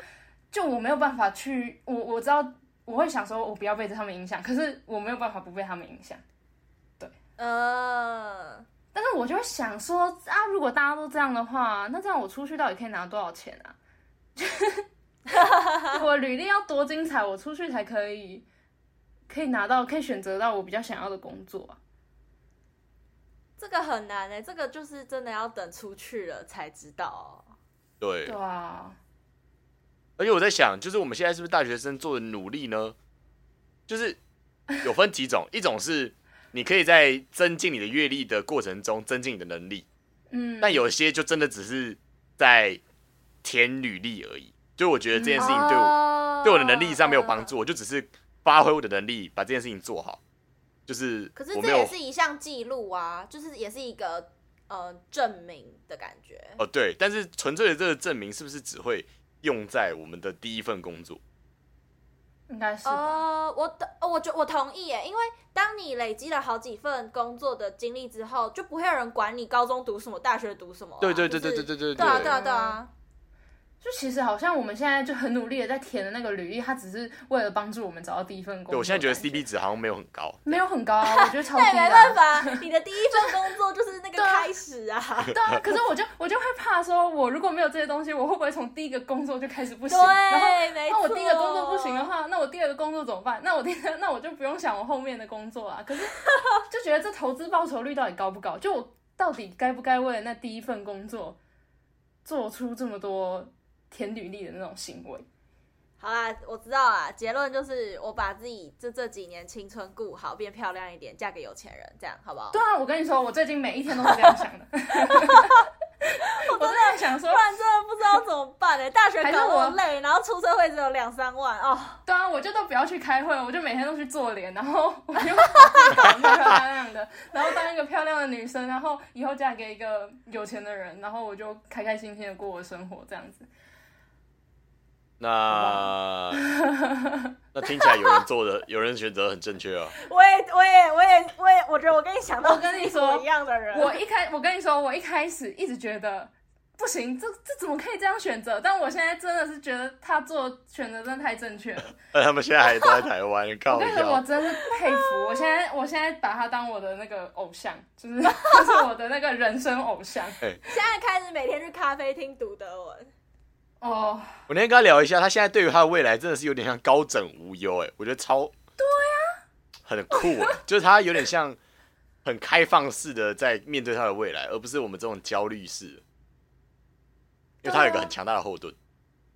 就我没有办法去，我我知道我会想说，我不要被他们影响，可是我没有办法不被他们影响。呃、uh...，但是我就会想说啊，如果大家都这样的话，那这样我出去到底可以拿多少钱啊？我履历要多精彩，我出去才可以可以拿到，可以选择到我比较想要的工作啊。这个很难哎、欸，这个就是真的要等出去了才知道。对，对啊。而且我在想，就是我们现在是不是大学生做的努力呢？就是有分几种，一种是。你可以在增进你的阅历的过程中增进你的能力，嗯，但有些就真的只是在填履历而已。就我觉得这件事情对我、嗯、对我的能力上没有帮助，我就只是发挥我的能力把这件事情做好。就是，可是这也是一项记录啊，就是也是一个呃证明的感觉。哦，对，但是纯粹的这个证明是不是只会用在我们的第一份工作？应该是哦，uh, 我的，我觉我同意耶，因为当你累积了好几份工作的经历之后，就不会有人管你高中读什么，大学读什么、啊。对对对对对对对，对啊对啊对啊。就其实好像我们现在就很努力的在填的那个履历，它只是为了帮助我们找到第一份工作。对，我现在觉得 CP 值好像没有很高，没有很高啊，我觉得超低的。没办法，你的第一份工作就是那个开始啊。对啊，可是我就我就会怕说，我如果没有这些东西，我会不会从第一个工作就开始不行？对，然后。那我第一个工作不行的话，那我第二个工作怎么办？那我第那我就不用想我后面的工作啊。可是 就觉得这投资报酬率到底高不高？就我到底该不该为了那第一份工作做出这么多？填履历的那种行为，好啦，我知道啦。结论就是，我把自己这这几年青春顾好，变漂亮一点，嫁给有钱人，这样好不好？对啊，我跟你说，我最近每一天都是这样想的。我真的想说，突然真的不知道怎么办哎、欸。大学搞那么累，然后出社会只有两三万哦。对啊，我就都不要去开会，我就每天都去做脸，然后我就漂漂亮亮的，然后当一个漂亮的女生，然后以后嫁给一个有钱的人，然后我就开开心心的过我的生活，这样子。那 那听起来有人做的，有人选择很正确啊。我也，我也，我也，我也，我觉得我跟你想到，我跟你说一样的人。我一开，我跟你说，我一开始一直觉得。不行，这这怎么可以这样选择？但我现在真的是觉得他做选择真的太正确了。那 他们现在还都在台湾，我跟你说，我真是佩服。我现在我现在把他当我的那个偶像，就是就是我的那个人生偶像。现在开始每天去咖啡厅读德文。哦，我那天跟他聊一下，他现在对于他的未来真的是有点像高枕无忧，哎，我觉得超对啊，很酷哎，就是他有点像很开放式的在面对他的未来，而不是我们这种焦虑式。因为他有一个很强大的后盾。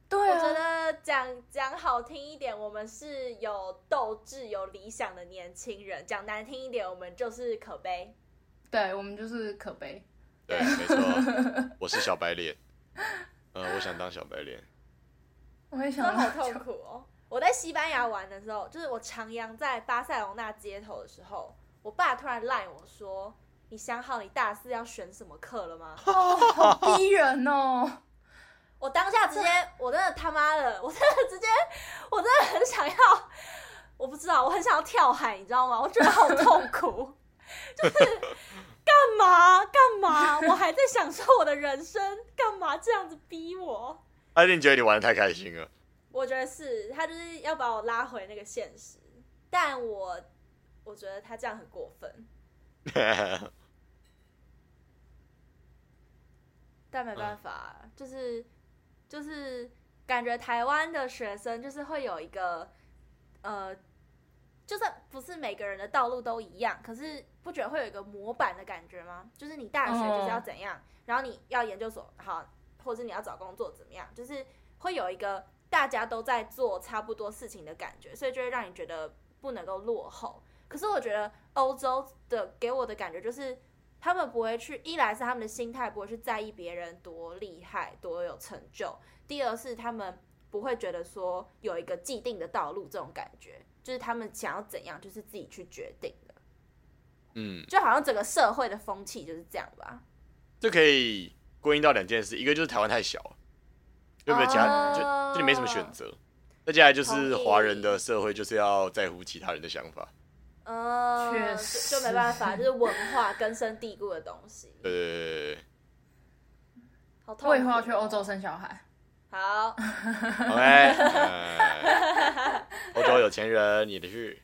对啊，我觉得讲讲好听一点，我们是有斗志、有理想的年轻人；讲难听一点，我们就是可悲。对，我们就是可悲。对，没错，我是小白脸。嗯，我想当小白脸。我也想，好痛苦哦！我在西班牙玩的时候，就是我徜徉在巴塞隆纳街头的时候，我爸突然赖我说：“你想好你大四要选什么课了吗？”哦，好逼人哦！我当下直接，我真的他妈的，我真的直接，我真的很想要，我不知道，我很想要跳海，你知道吗？我觉得好痛苦，就是干嘛干嘛？我还在享受我的人生，干嘛这样子逼我？阿你觉得你玩的太开心了？我觉得是他就是要把我拉回那个现实，但我我觉得他这样很过分，但没办法，就是。就是感觉台湾的学生就是会有一个，呃，就算不是每个人的道路都一样，可是不觉得会有一个模板的感觉吗？就是你大学就是要怎样然后你要研究所好，或者你要找工作怎么样，就是会有一个大家都在做差不多事情的感觉，所以就会让你觉得不能够落后。可是我觉得欧洲的给我的感觉就是。他们不会去，一来是他们的心态不会去在意别人多厉害、多有成就；第二是他们不会觉得说有一个既定的道路，这种感觉就是他们想要怎样就是自己去决定的。嗯，就好像整个社会的风气就是这样吧。这可以归因到两件事，一个就是台湾太小了，就没有其他，呃、就就你没什么选择；再接下来就是华人的社会就是要在乎其他人的想法。嗯，确实就，就没办法，就是文化根深蒂固的东西。对对对对，好痛苦。我以后要去欧洲生小孩。好。OK。欧洲有钱人，你的去。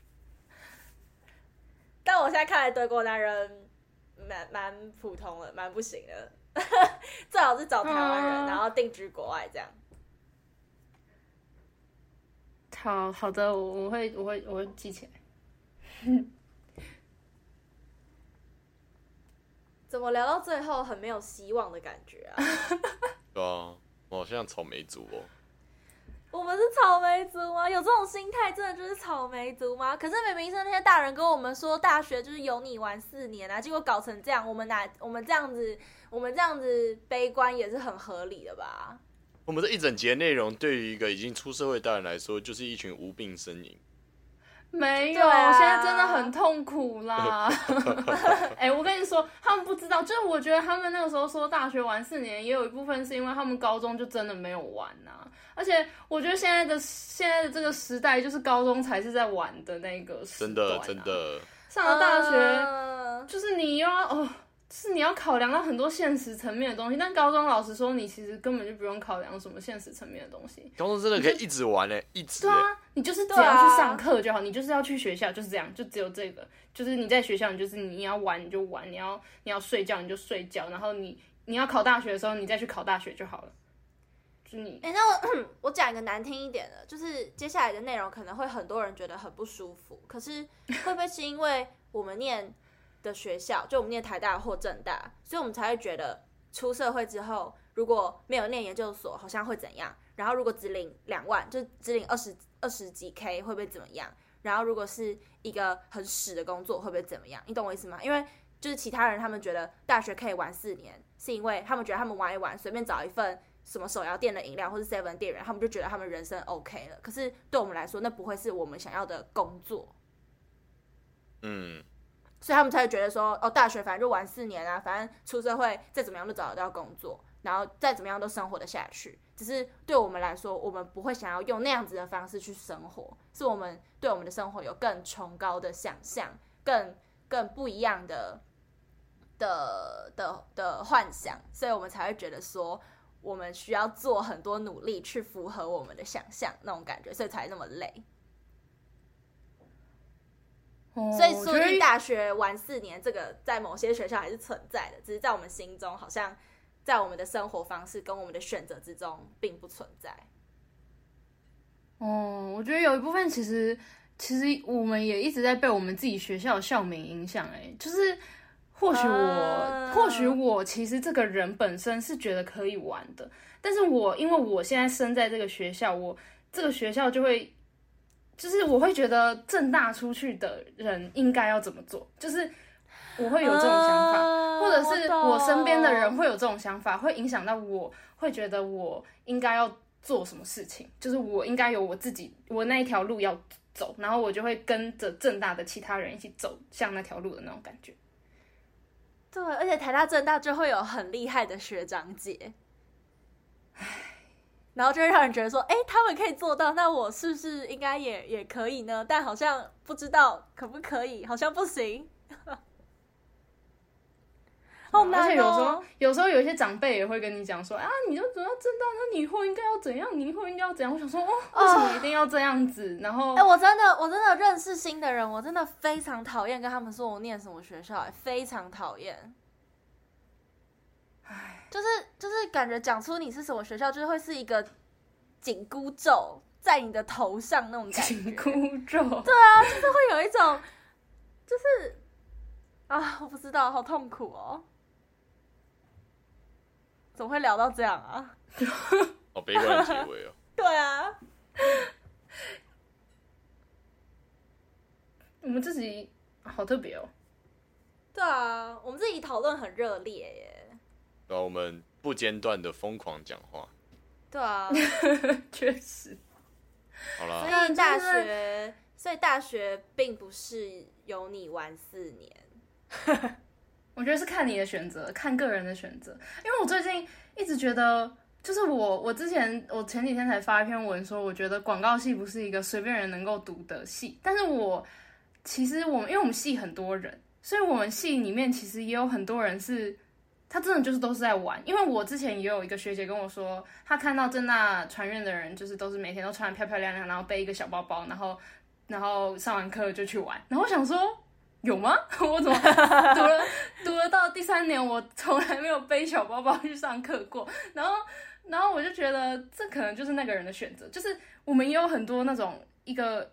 但我现在看来，德国男人蛮蛮普通的，蛮不行的。最好是找台湾人，然后定居国外这样。好好的，我我会我会我会记起来。怎么聊到最后很没有希望的感觉啊？对啊，我好像草莓族哦。我们是草莓族吗？有这种心态，真的就是草莓族吗？可是明明是那些大人跟我们说，大学就是有你玩四年啊，结果搞成这样，我们哪我们这样子，我们这样子悲观也是很合理的吧？我们这一整节内容，对于一个已经出社会的大人来说，就是一群无病呻吟。没有，啊、现在真的很痛苦啦。哎、欸，我跟你说，他们不知道，就是我觉得他们那个时候说大学玩四年，也有一部分是因为他们高中就真的没有玩呐、啊。而且我觉得现在的现在的这个时代，就是高中才是在玩的那个时代、啊。真的真的。上了大学，呃、就是你又要哦。是你要考量到很多现实层面的东西，但高中老实说，你其实根本就不用考量什么现实层面的东西。高中真的可以一直玩呢、欸，一直。对啊，你就是只要去上课就好，你就是要去学校，就是这样，就只有这个，就是你在学校，你就是你要玩你就玩，你要你要睡觉你就睡觉，然后你你要考大学的时候，你再去考大学就好了。就你，哎、欸，那我 我讲一个难听一点的，就是接下来的内容可能会很多人觉得很不舒服，可是会不会是因为我们念？的学校，就我们念台大或政大，所以我们才会觉得出社会之后，如果没有念研究所，好像会怎样？然后如果只领两万，就只领二十二十几 K，会不会怎么样？然后如果是一个很屎的工作，会不会怎么样？你懂我意思吗？因为就是其他人他们觉得大学可以玩四年，是因为他们觉得他们玩一玩，随便找一份什么手摇店的饮料或是 seven 店员，他们就觉得他们人生 OK 了。可是对我们来说，那不会是我们想要的工作。嗯。所以他们才会觉得说，哦，大学反正就玩四年啊，反正出社会再怎么样都找得到工作。然后再怎么样都生活得下去。只是对我们来说，我们不会想要用那样子的方式去生活，是我们对我们的生活有更崇高的想象，更更不一样的的的的幻想，所以我们才会觉得说，我们需要做很多努力去符合我们的想象那种感觉，所以才那么累。哦，所以说你大学玩四年，这个在某些学校还是存在的，只是在我们心中好像。在我们的生活方式跟我们的选择之中，并不存在。哦，我觉得有一部分其实，其实我们也一直在被我们自己学校的校名影响。哎，就是或许我，呃、或许我其实这个人本身是觉得可以玩的，但是我因为我现在生在这个学校，我这个学校就会，就是我会觉得正大出去的人应该要怎么做，就是。我会有这种想法，呃、或者是我身边的人会有这种想法，会影响到我，会觉得我应该要做什么事情，就是我应该有我自己，我那一条路要走，然后我就会跟着正大的其他人一起走向那条路的那种感觉。对，而且台大正大就会有很厉害的学长姐，唉，然后就会让人觉得说，哎，他们可以做到，那我是不是应该也也可以呢？但好像不知道可不可以，好像不行。哦、而且有时候，有时候有一些长辈也会跟你讲说啊，你就怎样政大，那你以后应该要怎样？你以后应该要怎样？我想说，哦，为什么一定要这样子？然后，哎、欸，我真的，我真的认识新的人，我真的非常讨厌跟他们说我念什么学校，非常讨厌。唉，就是就是感觉讲出你是什么学校，就是会是一个紧箍咒在你的头上那种感觉。紧箍咒。对啊，就是会有一种，就是啊，我不知道，好痛苦哦。怎么会聊到这样啊？好悲观的结尾哦。对啊，我们自己好特别哦。对啊，我们自己讨论很热烈耶。然后我们不间断的疯狂讲话。对啊，确实。好了，所以大学，所以大学并不是有你玩四年。我觉得是看你的选择，看个人的选择。因为我最近一直觉得，就是我我之前我前几天才发一篇文说，我觉得广告系不是一个随便人能够读的系。但是我其实我们因为我们系很多人，所以我们系里面其实也有很多人是，他真的就是都是在玩。因为我之前也有一个学姐跟我说，她看到正大传院的人，就是都是每天都穿的漂漂亮亮，然后背一个小包包，然后然后上完课就去玩。然后我想说。有吗？我怎么读了读了到第三年，我从来没有背小包包去上课过。然后，然后我就觉得这可能就是那个人的选择。就是我们也有很多那种一个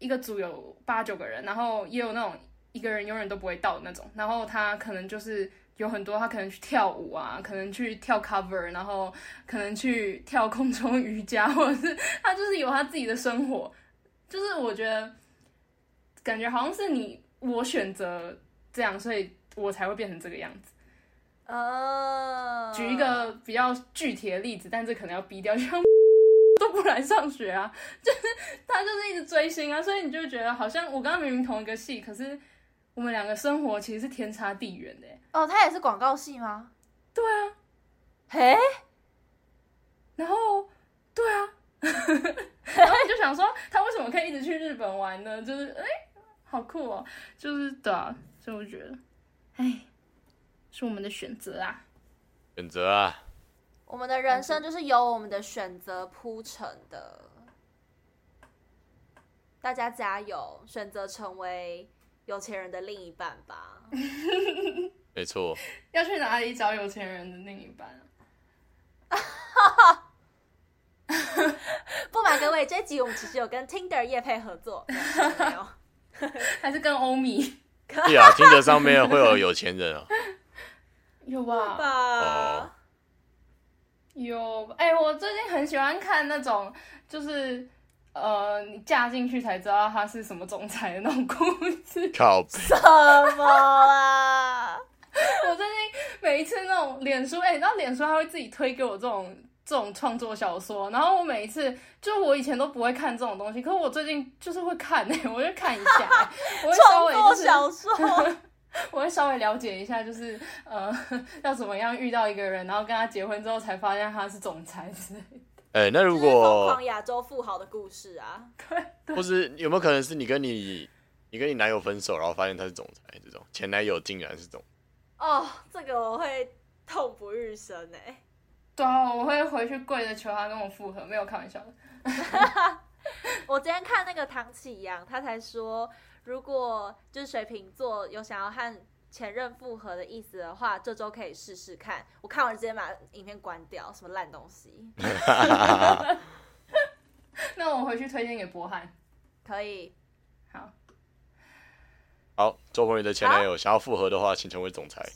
一个组有八九个人，然后也有那种一个人永远都不会到的那种。然后他可能就是有很多，他可能去跳舞啊，可能去跳 cover，然后可能去跳空中瑜伽，或者是他就是有他自己的生活。就是我觉得感觉好像是你。我选择这样，所以我才会变成这个样子。呃，举一个比较具体的例子，但这可能要逼掉，就像都不来上学啊，就是他就是一直追星啊，所以你就觉得好像我跟他明明同一个系，可是我们两个生活其实是天差地远的。哦，他也是广告系吗？对啊。嘿，然后对啊，然后你就想说，他为什么可以一直去日本玩呢？就是哎。好酷哦，就是的、啊，所以我觉得，哎，是我们的选择啊，选择啊，我们的人生就是由我们的选择铺成的。大家加油，选择成为有钱人的另一半吧。没错。要去哪里找有钱人的另一半啊？不瞒各位，这集我们其实有跟 Tinder 业配合作，没有。还是跟欧米？对啊，听着上面会有有钱人啊，有吧？吧有。哎、欸，我最近很喜欢看那种，就是呃，你嫁进去才知道他是什么总裁的那种故事。靠！什么啊？我最近每一次那种脸书，哎、欸，你知道脸书他会自己推给我这种。这种创作小说，然后我每一次，就我以前都不会看这种东西，可是我最近就是会看哎、欸，我就看一下、欸，我会稍微、就是、创作小说，我会稍微了解一下，就是呃，要怎么样遇到一个人，然后跟他结婚之后才发现他是总裁之类的。哎、欸，那如果疯狂亚洲富豪的故事啊，对，或是有没有可能是你跟你你跟你男友分手，然后发现他是总裁，这种前男友竟然是总裁？哦，这个我会痛不欲生哎、欸。对啊，我会回去跪着求他跟我复合，没有开玩笑的。我今天看那个唐启阳，他才说，如果就是水瓶座有想要和前任复合的意思的话，这周可以试试看。我看完直接把影片关掉，什么烂东西。那我回去推荐给博翰，可以？好。好，周鹏宇的前男友想要复合的话，请成为总裁。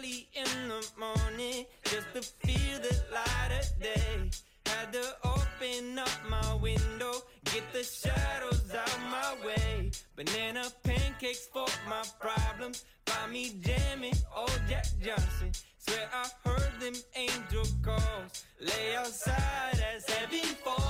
early in the morning just to feel the light of day. Had to open up my window, get the shadows out my way. Banana pancakes for my problems. Find me jamming, old Jack Johnson. Swear I heard them angel calls. Lay outside as heaven falls.